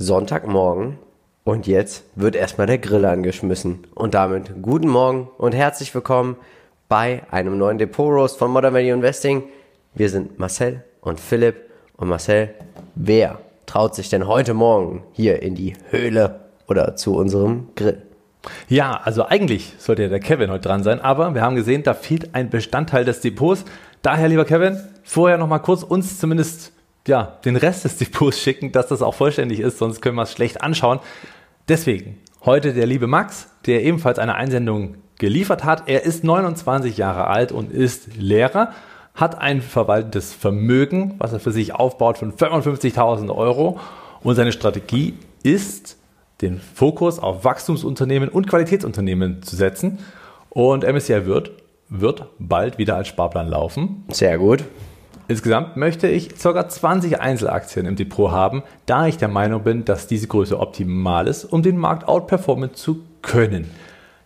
Sonntagmorgen und jetzt wird erstmal der Grill angeschmissen. Und damit guten Morgen und herzlich willkommen bei einem neuen Depot Roast von Modern Value Investing. Wir sind Marcel und Philipp. Und Marcel, wer traut sich denn heute Morgen hier in die Höhle oder zu unserem Grill? Ja, also eigentlich sollte ja der Kevin heute dran sein, aber wir haben gesehen, da fehlt ein Bestandteil des Depots. Daher, lieber Kevin, vorher noch mal kurz uns zumindest ja, den Rest des Depots schicken, dass das auch vollständig ist, sonst können wir es schlecht anschauen. Deswegen heute der liebe Max, der ebenfalls eine Einsendung geliefert hat. Er ist 29 Jahre alt und ist Lehrer, hat ein verwaltetes Vermögen, was er für sich aufbaut von 55.000 Euro und seine Strategie ist, den Fokus auf Wachstumsunternehmen und Qualitätsunternehmen zu setzen. Und MSCI wird, wird bald wieder als Sparplan laufen. Sehr gut. Insgesamt möchte ich ca. 20 Einzelaktien im Depot haben, da ich der Meinung bin, dass diese Größe optimal ist, um den Markt outperformen zu können.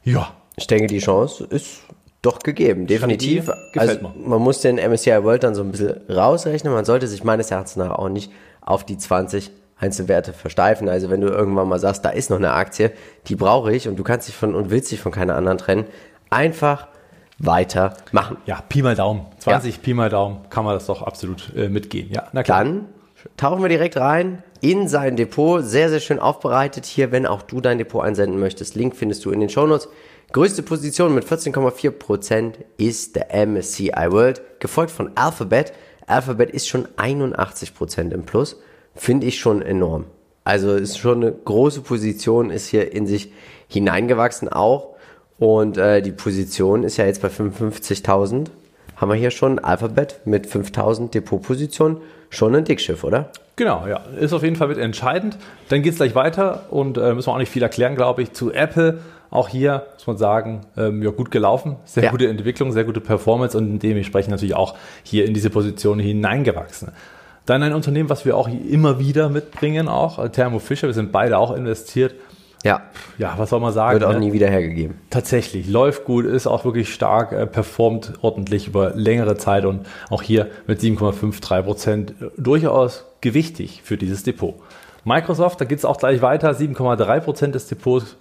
Ja. Ich denke, die Chance ist doch gegeben, definitiv. Also man muss den MSCI World dann so ein bisschen rausrechnen. Man sollte sich meines Erachtens nach auch nicht auf die 20 Einzelwerte versteifen. Also wenn du irgendwann mal sagst, da ist noch eine Aktie, die brauche ich und du kannst dich von und willst dich von keiner anderen trennen, einfach weiter machen. Ja, Pi mal Daumen. 20 ja. Pi mal Daumen kann man das doch absolut äh, mitgehen. Ja, na klar. Dann tauchen wir direkt rein in sein Depot. Sehr, sehr schön aufbereitet hier, wenn auch du dein Depot einsenden möchtest. Link findest du in den Shownotes. Größte Position mit 14,4% ist der MSCI World, gefolgt von Alphabet. Alphabet ist schon 81% im Plus. Finde ich schon enorm. Also ist schon eine große Position, ist hier in sich hineingewachsen auch und äh, die Position ist ja jetzt bei 55.000. Haben wir hier schon Alphabet mit 5.000 Depotpositionen. Schon ein Dickschiff, oder? Genau, ja. Ist auf jeden Fall mit entscheidend. Dann geht es gleich weiter und äh, müssen wir auch nicht viel erklären, glaube ich, zu Apple. Auch hier muss man sagen, ähm, ja, gut gelaufen, sehr ja. gute Entwicklung, sehr gute Performance und dementsprechend natürlich auch hier in diese Position hineingewachsen. Dann ein Unternehmen, was wir auch immer wieder mitbringen, auch Thermo Fisher. Wir sind beide auch investiert ja. Ja, was soll man sagen? Wird auch ne? nie wieder hergegeben. Tatsächlich, läuft gut, ist auch wirklich stark, äh, performt ordentlich über längere Zeit und auch hier mit 7,53 Prozent äh, durchaus gewichtig für dieses Depot. Microsoft, da geht es auch gleich weiter, 7,3 Prozent des Depots,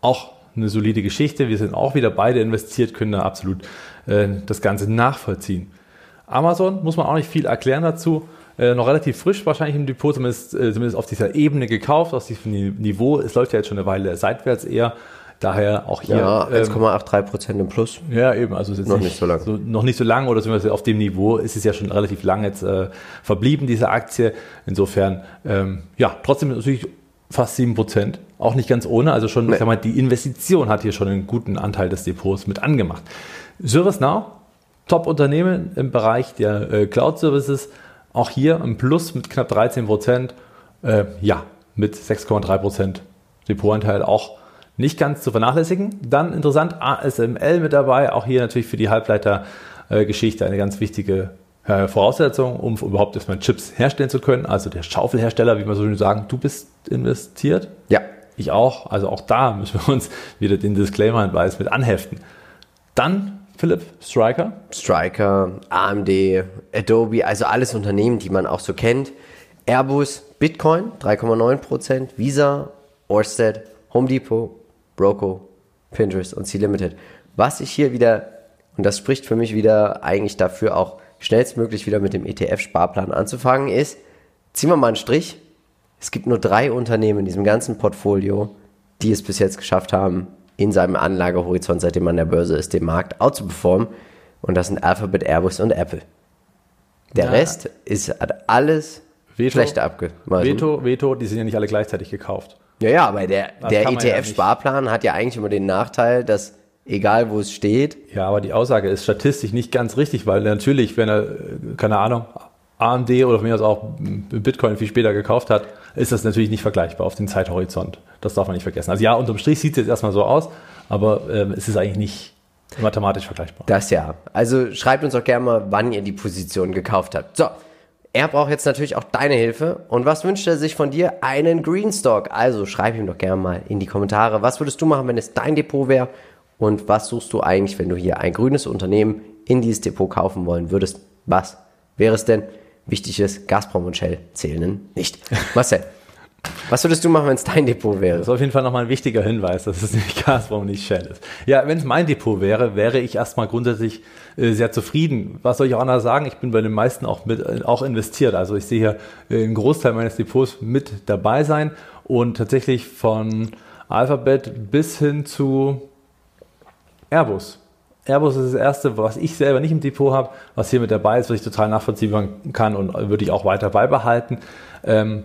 auch eine solide Geschichte. Wir sind auch wieder beide investiert, können da absolut äh, das Ganze nachvollziehen. Amazon muss man auch nicht viel erklären dazu. Äh, noch relativ frisch wahrscheinlich im Depot, zumindest, äh, zumindest auf dieser Ebene gekauft, aus diesem Niveau. Es läuft ja jetzt schon eine Weile seitwärts eher. Daher auch hier. Ja, 1,83 ähm, Prozent im Plus. Ja, eben. Also ist jetzt noch nicht, nicht so lang. So, noch nicht so lang oder zumindest auf dem Niveau ist es ja schon relativ lang jetzt äh, verblieben, diese Aktie. Insofern, ähm, ja, trotzdem natürlich fast 7 Prozent. Auch nicht ganz ohne. Also schon, nee. ich sag mal, die Investition hat hier schon einen guten Anteil des Depots mit angemacht. ServiceNow, Top-Unternehmen im Bereich der äh, Cloud-Services auch hier ein Plus mit knapp 13 Prozent. Äh, ja, mit 6,3 Prozent Depotanteil auch nicht ganz zu vernachlässigen. Dann interessant, ASML mit dabei. Auch hier natürlich für die Halbleitergeschichte eine ganz wichtige äh, Voraussetzung, um überhaupt erstmal Chips herstellen zu können. Also der Schaufelhersteller, wie man so schön sagen, du bist investiert. Ja. Ich auch. Also auch da müssen wir uns wieder den Disclaimer-Hinweis mit anheften. Dann Philipp, Striker? Striker, AMD, Adobe, also alles Unternehmen, die man auch so kennt. Airbus, Bitcoin 3,9%, Visa, Orsted, Home Depot, Broco, Pinterest und C-Limited. Was ich hier wieder, und das spricht für mich wieder eigentlich dafür auch schnellstmöglich wieder mit dem ETF-Sparplan anzufangen, ist, ziehen wir mal einen Strich. Es gibt nur drei Unternehmen in diesem ganzen Portfolio, die es bis jetzt geschafft haben, in seinem Anlagehorizont, seitdem man an der Börse ist, den Markt outzuperformen. Und das sind Alphabet, Airbus und Apple. Der ja. Rest ist, hat alles Veto, schlechter abgemacht. Veto, Veto, die sind ja nicht alle gleichzeitig gekauft. Ja, ja, aber der, der ETF-Sparplan ja hat ja eigentlich immer den Nachteil, dass egal wo es steht. Ja, aber die Aussage ist statistisch nicht ganz richtig, weil natürlich, wenn er, keine Ahnung, AMD oder von mir aus auch Bitcoin viel später gekauft hat, ist das natürlich nicht vergleichbar auf den Zeithorizont. Das darf man nicht vergessen. Also ja, unterm Strich sieht es jetzt erstmal so aus, aber ähm, es ist eigentlich nicht mathematisch vergleichbar. Das ja. Also schreibt uns doch gerne mal, wann ihr die Position gekauft habt. So, er braucht jetzt natürlich auch deine Hilfe. Und was wünscht er sich von dir? Einen Greenstock. Also schreib ihm doch gerne mal in die Kommentare, was würdest du machen, wenn es dein Depot wäre? Und was suchst du eigentlich, wenn du hier ein grünes Unternehmen in dieses Depot kaufen wollen würdest? Was wäre es denn? Wichtig ist, Gazprom und Shell zählen nicht. Marcel. Was würdest du machen, wenn es dein Depot wäre? Das ist auf jeden Fall nochmal ein wichtiger Hinweis, dass es nicht Gazprom, nicht Shell ist. Ja, wenn es mein Depot wäre, wäre ich erstmal grundsätzlich äh, sehr zufrieden. Was soll ich auch anders sagen? Ich bin bei den meisten auch mit, auch investiert. Also ich sehe hier äh, einen Großteil meines Depots mit dabei sein und tatsächlich von Alphabet bis hin zu Airbus. Airbus ist das erste, was ich selber nicht im Depot habe, was hier mit dabei ist, was ich total nachvollziehen kann und würde ich auch weiter beibehalten. Ähm,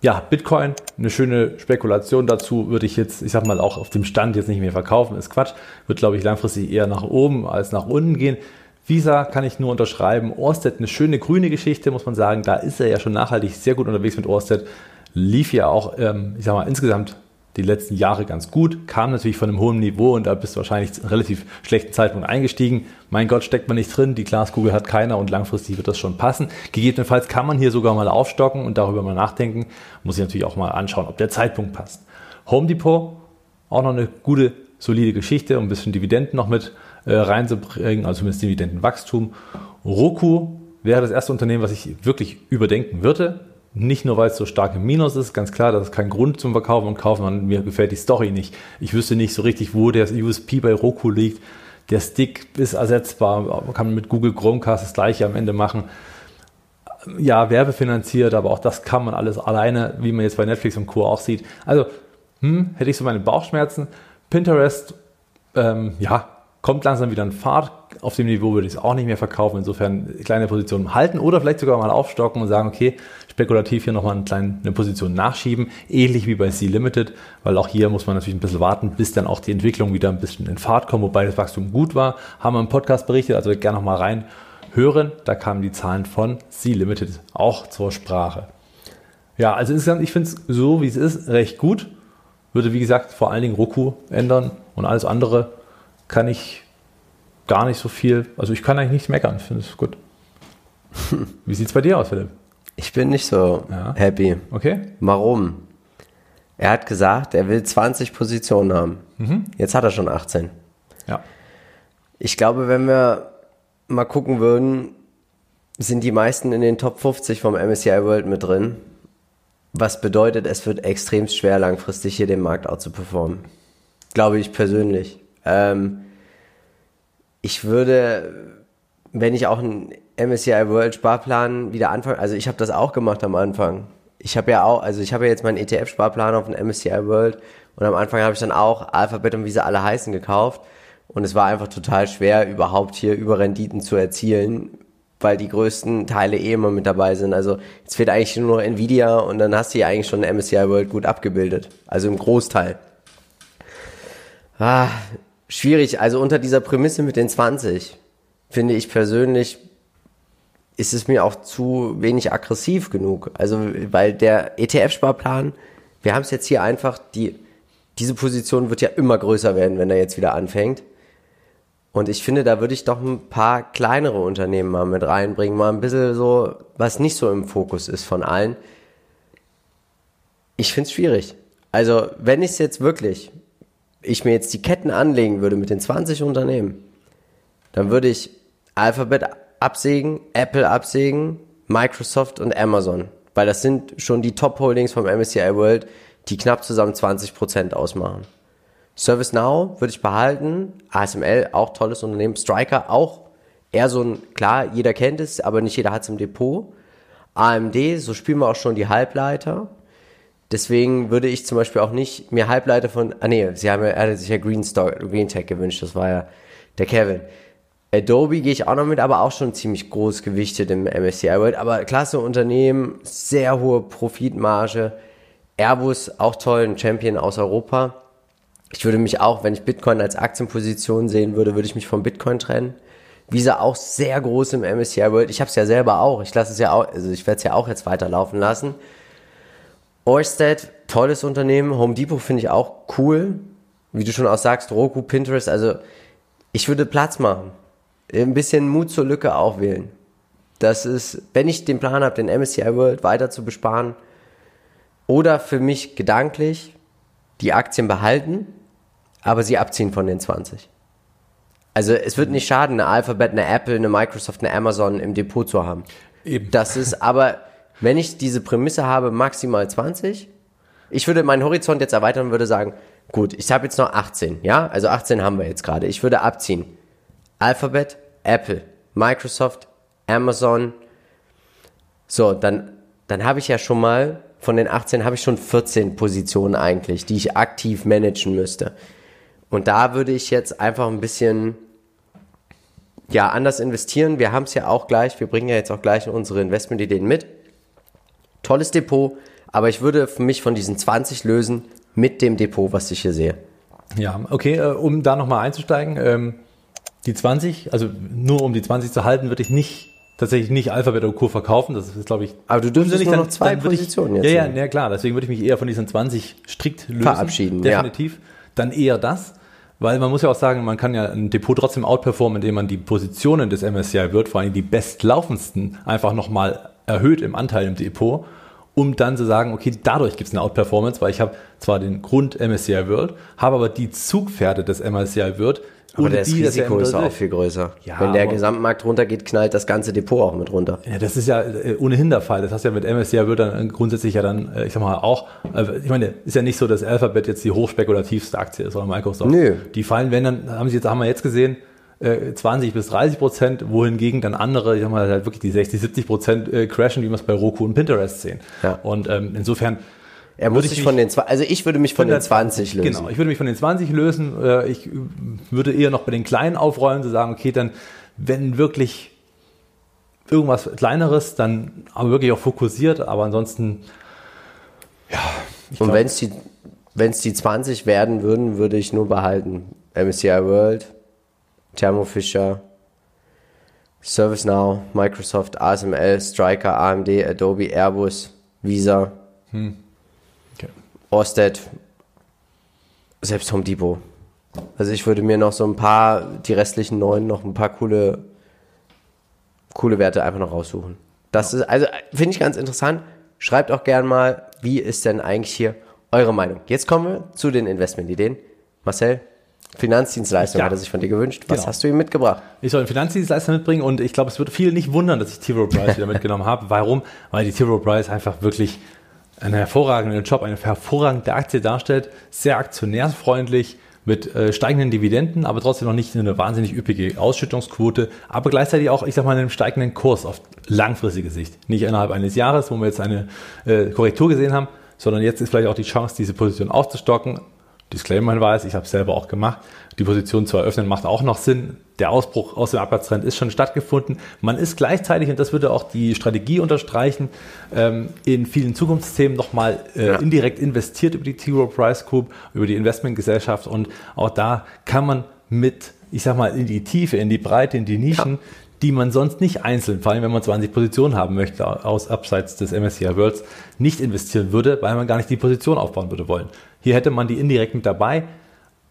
ja, Bitcoin, eine schöne Spekulation dazu, würde ich jetzt, ich sag mal, auch auf dem Stand jetzt nicht mehr verkaufen, ist Quatsch. Wird, glaube ich, langfristig eher nach oben als nach unten gehen. Visa kann ich nur unterschreiben. Orsted, eine schöne grüne Geschichte, muss man sagen. Da ist er ja schon nachhaltig sehr gut unterwegs mit Orsted. Lief ja auch, ähm, ich sag mal, insgesamt die letzten Jahre ganz gut, kam natürlich von einem hohen Niveau und da bist du wahrscheinlich zu einem relativ schlechten Zeitpunkt eingestiegen. Mein Gott, steckt man nicht drin, die Glaskugel hat keiner und langfristig wird das schon passen. Gegebenenfalls kann man hier sogar mal aufstocken und darüber mal nachdenken. Muss ich natürlich auch mal anschauen, ob der Zeitpunkt passt. Home Depot, auch noch eine gute, solide Geschichte, um ein bisschen Dividenden noch mit äh, reinzubringen, also zumindest Dividendenwachstum. Roku wäre das erste Unternehmen, was ich wirklich überdenken würde. Nicht nur, weil es so stark im Minus ist, ganz klar, das ist kein Grund zum Verkaufen und Kaufen, mir gefällt die Story nicht. Ich wüsste nicht so richtig, wo der USP bei Roku liegt. Der Stick ist ersetzbar, man kann mit Google Chromecast das gleiche am Ende machen. Ja, werbefinanziert, aber auch das kann man alles alleine, wie man jetzt bei Netflix und Co. auch sieht. Also, hm, hätte ich so meine Bauchschmerzen. Pinterest, ähm, ja, kommt langsam wieder in Fahrt. Auf dem Niveau würde ich es auch nicht mehr verkaufen. Insofern kleine Positionen halten oder vielleicht sogar mal aufstocken und sagen, okay, spekulativ hier nochmal eine kleine eine Position nachschieben. Ähnlich wie bei C-Limited, weil auch hier muss man natürlich ein bisschen warten, bis dann auch die Entwicklung wieder ein bisschen in Fahrt kommt, wobei das Wachstum gut war. Haben wir im Podcast berichtet, also gerne nochmal rein hören. Da kamen die Zahlen von C-Limited auch zur Sprache. Ja, also insgesamt, ich finde es so, wie es ist, recht gut. Würde, wie gesagt, vor allen Dingen Roku ändern und alles andere kann ich gar nicht so viel, also ich kann eigentlich nichts meckern, finde es gut. Wie sieht es bei dir aus, Philipp? Ich bin nicht so ja. happy. Okay. Warum? Er hat gesagt, er will 20 Positionen haben. Mhm. Jetzt hat er schon 18. Ja. Ich glaube, wenn wir mal gucken würden, sind die meisten in den Top 50 vom MSCI World mit drin. Was bedeutet, es wird extrem schwer, langfristig hier den Markt auch zu performen. Glaube ich persönlich. Ähm, ich würde, wenn ich auch einen MSCI World Sparplan wieder anfange, also ich habe das auch gemacht am Anfang. Ich habe ja auch, also ich habe ja jetzt meinen ETF-Sparplan auf den MSCI World und am Anfang habe ich dann auch Alphabet und wie sie alle heißen gekauft und es war einfach total schwer, überhaupt hier Überrenditen zu erzielen, weil die größten Teile eh immer mit dabei sind. Also jetzt fehlt eigentlich nur noch Nvidia und dann hast du ja eigentlich schon MSCI World gut abgebildet. Also im Großteil. Ah, schwierig. Also unter dieser Prämisse mit den 20 finde ich persönlich ist es mir auch zu wenig aggressiv genug. Also, weil der ETF-Sparplan, wir haben es jetzt hier einfach, die, diese Position wird ja immer größer werden, wenn er jetzt wieder anfängt. Und ich finde, da würde ich doch ein paar kleinere Unternehmen mal mit reinbringen, mal ein bisschen so, was nicht so im Fokus ist von allen. Ich finde es schwierig. Also, wenn ich es jetzt wirklich ich mir jetzt die Ketten anlegen würde mit den 20 Unternehmen, dann würde ich Alphabet absägen, Apple absägen, Microsoft und Amazon. Weil das sind schon die Top-Holdings vom MSCI World, die knapp zusammen 20% ausmachen. ServiceNow würde ich behalten, ASML auch tolles Unternehmen, Striker auch eher so ein, klar, jeder kennt es, aber nicht jeder hat es im Depot. AMD, so spielen wir auch schon die Halbleiter. Deswegen würde ich zum Beispiel auch nicht mir Halbleiter von, ah nee, sie haben ja, er hat sich ja Green, Stock, Green Tech gewünscht, das war ja der Kevin. Adobe gehe ich auch noch mit, aber auch schon ziemlich groß gewichtet im MSCI World. Aber klasse Unternehmen, sehr hohe Profitmarge. Airbus auch toll, ein Champion aus Europa. Ich würde mich auch, wenn ich Bitcoin als Aktienposition sehen würde, würde ich mich vom Bitcoin trennen. Visa auch sehr groß im MSCI World. Ich habe es ja selber auch. Ich lasse es ja auch, also ich werde es ja auch jetzt weiterlaufen lassen. Orsted, tolles Unternehmen. Home Depot finde ich auch cool. Wie du schon auch sagst, Roku, Pinterest. Also ich würde Platz machen. Ein bisschen Mut zur Lücke auch wählen. Das ist, wenn ich den Plan habe, den MSCI World weiter zu besparen oder für mich gedanklich die Aktien behalten, aber sie abziehen von den 20. Also es wird nicht schaden, eine Alphabet, eine Apple, eine Microsoft, eine Amazon im Depot zu haben. Eben. Das ist aber wenn ich diese Prämisse habe, maximal 20, Ich würde meinen Horizont jetzt erweitern und würde sagen, gut, ich habe jetzt noch 18, ja? Also 18 haben wir jetzt gerade. Ich würde abziehen. Alphabet, Apple, Microsoft, Amazon. So, dann, dann habe ich ja schon mal, von den 18 habe ich schon 14 Positionen eigentlich, die ich aktiv managen müsste. Und da würde ich jetzt einfach ein bisschen ja, anders investieren. Wir haben es ja auch gleich, wir bringen ja jetzt auch gleich unsere Investmentideen mit. Tolles Depot, aber ich würde für mich von diesen 20 lösen mit dem Depot, was ich hier sehe. Ja, okay, äh, um da nochmal einzusteigen, ähm, die 20, also nur um die 20 zu halten, würde ich nicht tatsächlich nicht Alphabet oder Co. verkaufen. Das ist, glaube ich. Aber du dürftest nicht nur noch zwei Positionen ich, jetzt. Ja, ja, ja, klar. Deswegen würde ich mich eher von diesen 20 strikt lösen. Verabschieden, Definitiv. Ja. Dann eher das. Weil man muss ja auch sagen, man kann ja ein Depot trotzdem outperformen, indem man die Positionen des MSCI wird, vor allem die bestlaufendsten, einfach nochmal erhöht im Anteil im Depot, um dann zu sagen, okay, dadurch gibt es eine Outperformance, weil ich habe zwar den Grund MSCI World, habe aber die Zugpferde des MSCI World, aber das die, Risiko ist auch viel größer. Ja, Wenn der Gesamtmarkt runtergeht, knallt das ganze Depot auch mit runter. Ja, das ist ja äh, ohnehin der Fall. Das heißt ja mit MSCI wird dann grundsätzlich ja dann, äh, ich sag mal auch, äh, ich meine, ist ja nicht so, dass Alphabet jetzt die hochspekulativste Aktie ist oder Microsoft. Nö. Die fallen, wenn dann, haben sie jetzt, haben wir jetzt gesehen, 20 bis 30 Prozent, wohingegen dann andere, ich sag mal, halt wirklich die 60, 70 Prozent crashen, wie wir es bei Roku und Pinterest sehen. Ja. Und ähm, insofern er muss sich von den, also ich würde mich von den 20 lösen. Genau, ich würde mich von den 20 lösen. Äh, ich würde eher noch bei den Kleinen aufrollen, zu sagen, okay, dann, wenn wirklich irgendwas Kleineres, dann aber wirklich auch fokussiert, aber ansonsten, ja. Und wenn es die, wenn es die 20 werden würden, würde ich nur behalten. MSCI World, Thermo Fisher, ServiceNow, Microsoft, ASML, Striker, AMD, Adobe, Airbus, Visa. Hm. Orsted, selbst Home Depot. Also ich würde mir noch so ein paar, die restlichen neun, noch ein paar coole, coole Werte einfach noch raussuchen. Das ist, also finde ich ganz interessant. Schreibt auch gern mal, wie ist denn eigentlich hier eure Meinung? Jetzt kommen wir zu den Investmentideen. Marcel, Finanzdienstleistung ja. hat er sich von dir gewünscht. Was genau. hast du ihm mitgebracht? Ich soll einen Finanzdienstleister mitbringen und ich glaube, es würde viele nicht wundern, dass ich T. Rowe Price wieder mitgenommen habe. Warum? Weil die T. Rowe Price einfach wirklich einen hervorragenden Job, eine hervorragende Aktie darstellt, sehr aktionärsfreundlich, mit äh, steigenden Dividenden, aber trotzdem noch nicht eine wahnsinnig üppige Ausschüttungsquote, aber gleichzeitig auch, ich sag mal, einen steigenden Kurs auf langfristige Sicht. Nicht innerhalb eines Jahres, wo wir jetzt eine äh, Korrektur gesehen haben, sondern jetzt ist vielleicht auch die Chance, diese Position aufzustocken. Disclaimer-Hinweis, ich habe es selber auch gemacht. Die Position zu eröffnen macht auch noch Sinn der Ausbruch aus dem Abwärtstrend ist schon stattgefunden. Man ist gleichzeitig, und das würde auch die Strategie unterstreichen, ähm, in vielen Zukunftsthemen nochmal äh, ja. indirekt investiert über die T. Rowe Price Group, über die Investmentgesellschaft. Und auch da kann man mit, ich sag mal, in die Tiefe, in die Breite, in die Nischen, ja. Die man sonst nicht einzeln, vor allem wenn man 20 Positionen haben möchte, aus abseits des MSCI Worlds, nicht investieren würde, weil man gar nicht die Position aufbauen würde wollen. Hier hätte man die indirekt mit dabei.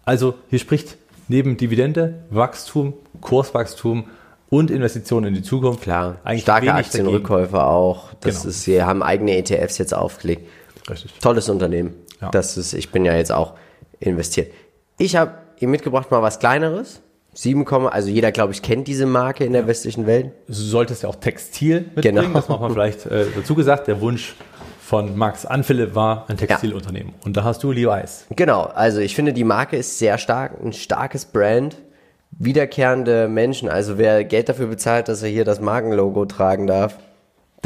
Also hier spricht neben Dividende, Wachstum, Kurswachstum und Investitionen in die Zukunft. Klar, Eigentlich starke Aktienrückkäufe auch. Das genau. ist, sie haben eigene ETFs jetzt aufgelegt. Richtig. Tolles Unternehmen. Ja. Das ist, ich bin ja jetzt auch investiert. Ich habe ihm mitgebracht mal was Kleineres. 7, also jeder, glaube ich, kennt diese Marke in der ja. westlichen Welt. Du solltest ja auch Textil mitbringen, genau. das machen wir vielleicht äh, dazu gesagt. Der Wunsch von Max Anfille war ein Textilunternehmen. Ja. Und da hast du Levi's. Genau, also ich finde, die Marke ist sehr stark, ein starkes Brand, wiederkehrende Menschen. Also wer Geld dafür bezahlt, dass er hier das Markenlogo tragen darf,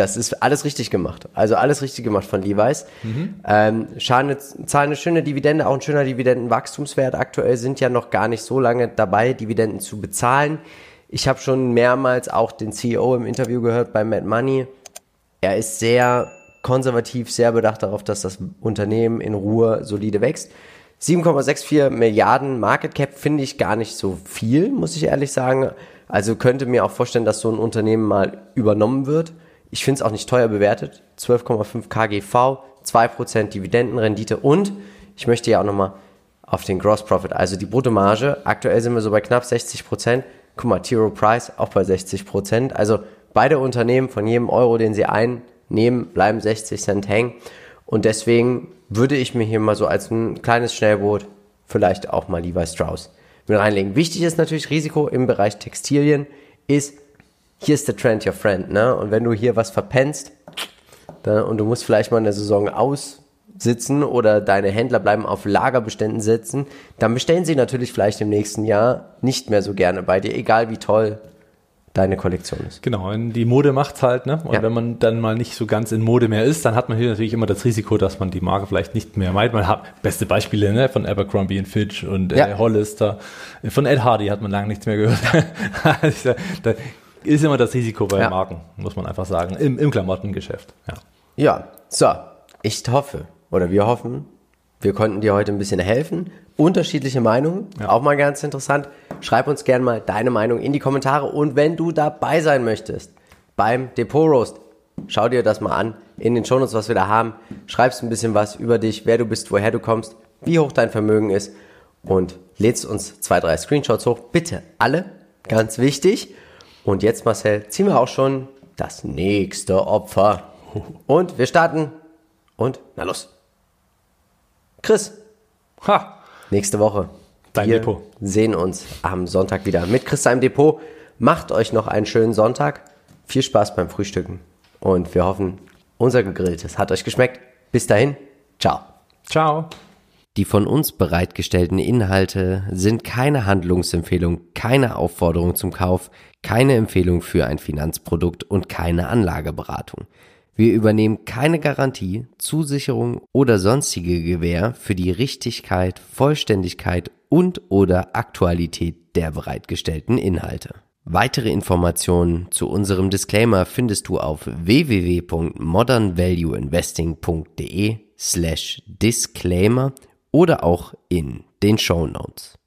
das ist alles richtig gemacht. Also alles richtig gemacht von Levi's. Mhm. Ähm, zahlen eine schöne Dividende, auch ein schöner Dividendenwachstumswert. Aktuell sind ja noch gar nicht so lange dabei, Dividenden zu bezahlen. Ich habe schon mehrmals auch den CEO im Interview gehört bei Mad Money. Er ist sehr konservativ, sehr bedacht darauf, dass das Unternehmen in Ruhe solide wächst. 7,64 Milliarden Market Cap finde ich gar nicht so viel, muss ich ehrlich sagen. Also könnte mir auch vorstellen, dass so ein Unternehmen mal übernommen wird. Ich finde es auch nicht teuer bewertet. 12,5 KGV, 2% Dividendenrendite und ich möchte ja auch nochmal auf den Gross Profit, also die Bruttomarge. Aktuell sind wir so bei knapp 60% Guck mal, Tiro Price auch bei 60% Also beide Unternehmen von jedem Euro, den sie ein nehmen, bleiben 60 Cent hängen. Und deswegen würde ich mir hier mal so als ein kleines Schnellboot vielleicht auch mal Levi Strauss mit reinlegen. Wichtig ist natürlich Risiko im Bereich Textilien ist, hier ist der Trend your friend, ne? Und wenn du hier was verpennst dann, und du musst vielleicht mal eine Saison aus, sitzen oder deine Händler bleiben auf Lagerbeständen sitzen, dann bestellen sie natürlich vielleicht im nächsten Jahr nicht mehr so gerne bei dir, egal wie toll deine Kollektion ist. Genau, die Mode macht's halt, ne? Und ja. wenn man dann mal nicht so ganz in Mode mehr ist, dann hat man hier natürlich immer das Risiko, dass man die Marke vielleicht nicht mehr meint. Man hat beste Beispiele, ne? Von Abercrombie Fitch und ja. äh, Hollister. Von Ed Hardy hat man lange nichts mehr gehört. Also, da ist immer das Risiko bei ja. Marken, muss man einfach sagen, im, im Klamottengeschäft. Ja. ja, so, ich hoffe, oder wir hoffen, wir konnten dir heute ein bisschen helfen. Unterschiedliche Meinungen, ja. auch mal ganz interessant. Schreib uns gerne mal deine Meinung in die Kommentare. Und wenn du dabei sein möchtest beim Depot Roast, schau dir das mal an in den Shownotes, was wir da haben. Schreibst ein bisschen was über dich, wer du bist, woher du kommst, wie hoch dein Vermögen ist und lädst uns zwei, drei Screenshots hoch. Bitte alle, ganz wichtig. Und jetzt, Marcel, ziehen wir auch schon das nächste Opfer. Und wir starten. Und na los. Chris. Ha. Nächste Woche. Dein wir Depot. sehen uns am Sonntag wieder mit Chris seinem Depot. Macht euch noch einen schönen Sonntag. Viel Spaß beim Frühstücken. Und wir hoffen, unser Gegrilltes hat euch geschmeckt. Bis dahin. Ciao. Ciao. Die von uns bereitgestellten Inhalte sind keine Handlungsempfehlung, keine Aufforderung zum Kauf, keine Empfehlung für ein Finanzprodukt und keine Anlageberatung. Wir übernehmen keine Garantie, Zusicherung oder sonstige Gewähr für die Richtigkeit, Vollständigkeit und oder Aktualität der bereitgestellten Inhalte. Weitere Informationen zu unserem Disclaimer findest du auf www.modernvalueinvesting.de slash disclaimer oder auch in den Show Notes.